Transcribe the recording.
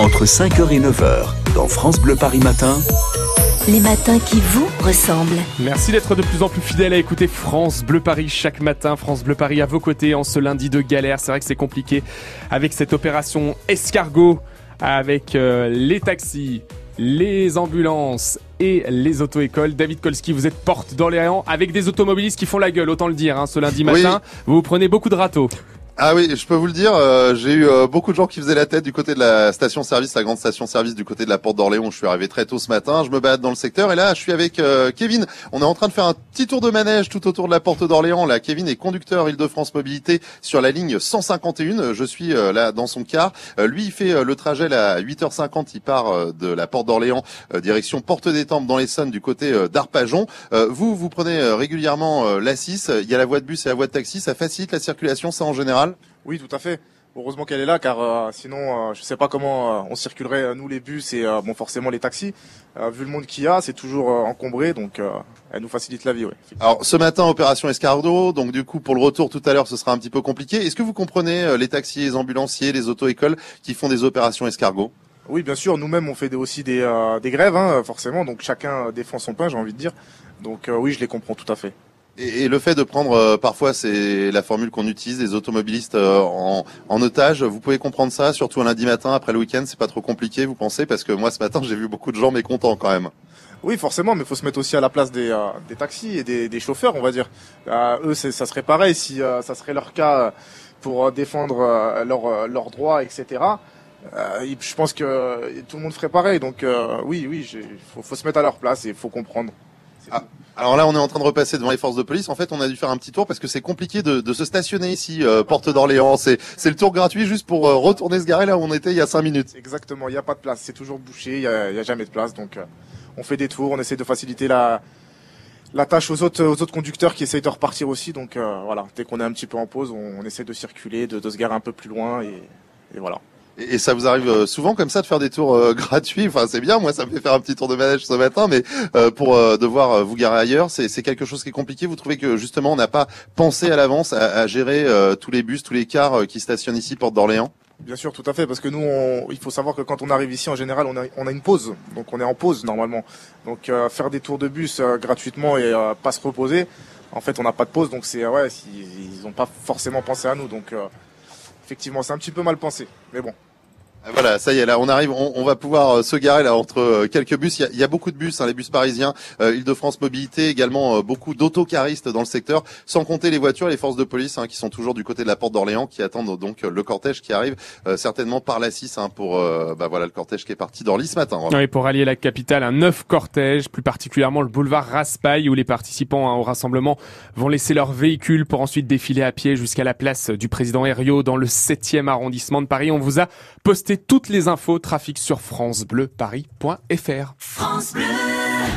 Entre 5h et 9h, dans France Bleu Paris Matin, les matins qui vous ressemblent. Merci d'être de plus en plus fidèle à écouter France Bleu Paris chaque matin. France Bleu Paris à vos côtés en ce lundi de galère. C'est vrai que c'est compliqué avec cette opération escargot, avec euh, les taxis, les ambulances et les auto-écoles. David Kolski, vous êtes porte d'Orléans avec des automobilistes qui font la gueule, autant le dire, hein, ce lundi matin. Vous vous prenez beaucoup de râteaux. Ah oui, je peux vous le dire, euh, j'ai eu euh, beaucoup de gens qui faisaient la tête du côté de la station-service, la grande station-service du côté de la porte d'Orléans. Je suis arrivé très tôt ce matin, je me balade dans le secteur et là, je suis avec euh, Kevin. On est en train de faire un petit tour de manège tout autour de la porte d'Orléans. Là, Kevin est conducteur Île-de-France Mobilité sur la ligne 151. Je suis là dans son car. lui, il fait le trajet là, à 8h50. Il part de la porte d'Orléans direction Porte des Temples dans l'Essonne du côté d'Arpajon. vous, vous prenez régulièrement la 6. Il y a la voie de bus et la voie de taxi. Ça facilite la circulation, ça en général oui, tout à fait. Heureusement qu'elle est là, car euh, sinon, euh, je ne sais pas comment euh, on circulerait nous les bus et bon forcément les taxis. vu le monde qu'il y a, c'est toujours encombré, donc elle nous facilite la vie. Oui. Alors ce matin, opération escargot, donc du coup pour le retour tout à l'heure, ce sera un petit peu compliqué. Est-ce que vous comprenez les taxis, les ambulanciers, les auto-écoles qui font des opérations escargot? Oui, bien sûr. Nous-mêmes, on fait aussi des, des grèves, hein, forcément. Donc chacun défend son pain, j'ai envie de dire. Donc oui, je les comprends tout à fait. Et, le fait de prendre euh, parfois, c'est la formule qu'on utilise, les automobilistes euh, en, en, otage. Vous pouvez comprendre ça, surtout un lundi matin après le week-end, c'est pas trop compliqué, vous pensez Parce que moi, ce matin, j'ai vu beaucoup de gens mécontents quand même. Oui, forcément, mais il faut se mettre aussi à la place des, euh, des taxis et des, des, chauffeurs, on va dire. eux, ça serait pareil si ça serait leur cas pour défendre leurs leur droits, etc. je pense que tout le monde ferait pareil. Donc oui, oui, il faut, faut, se mettre à leur place et il faut comprendre. Ah, alors là, on est en train de repasser devant les forces de police. En fait, on a dû faire un petit tour parce que c'est compliqué de, se stationner ici, euh, porte d'Orléans. C'est, le tour gratuit juste pour euh, retourner se garer là où on était il y a cinq minutes. Exactement, il n'y a pas de place. C'est toujours bouché, il n'y a, jamais de place. Donc, euh, on fait des tours, on essaie de faciliter la, tâche aux autres, conducteurs qui essayent de repartir aussi. Donc voilà, dès qu'on est un petit peu en pause, on, essaie de circuler, de, se garer un peu plus loin et voilà. Et, ça vous arrive euh, souvent comme ça de faire des tours euh, gratuits? Enfin, c'est bien. Moi, ça me fait faire un petit tour de manège ce matin, mais euh, pour devoir vous garer ailleurs, c'est quelque chose qui est compliqué. Vous trouvez que justement, on n'a pas pensé à l'avance à, à, gérer tous les bus, tous les cars qui stationnent ici, porte d'Orléans? Bien sûr, tout à fait, parce que nous, on, il faut savoir que quand on arrive ici, en général, on a, on a une pause, donc on est en pause normalement. Donc faire des tours de bus gratuitement et pas se reposer, en fait, on n'a pas de pause, donc c'est ouais, ils n'ont pas forcément pensé à nous, donc effectivement, c'est un petit peu mal pensé, mais bon. Ah, voilà, ça y est, là, on arrive, on, va pouvoir euh, se garer là entre euh, quelques bus. Il y a, beaucoup de bus, hein, les bus parisiens, euh, Île-de-France Mobilité, également beaucoup d'autocaristes dans le secteur, sans compter les voitures, les forces de police hein, qui sont toujours du côté de la porte d'Orléans, qui attendent donc le cortège qui arrive certainement par la 6 hein, pour bah voilà le cortège qui est parti d'Orly ce matin. Oui, pour allier la capitale, un neuf cortège, plus particulièrement le boulevard Raspail, où les participants au rassemblement vont laisser leur véhicule pour ensuite défiler à pied jusqu'à la place du président Herriot dans le 7e arrondissement de Paris. On vous a posté toutes les infos trafic sur francebleuparis.fr. France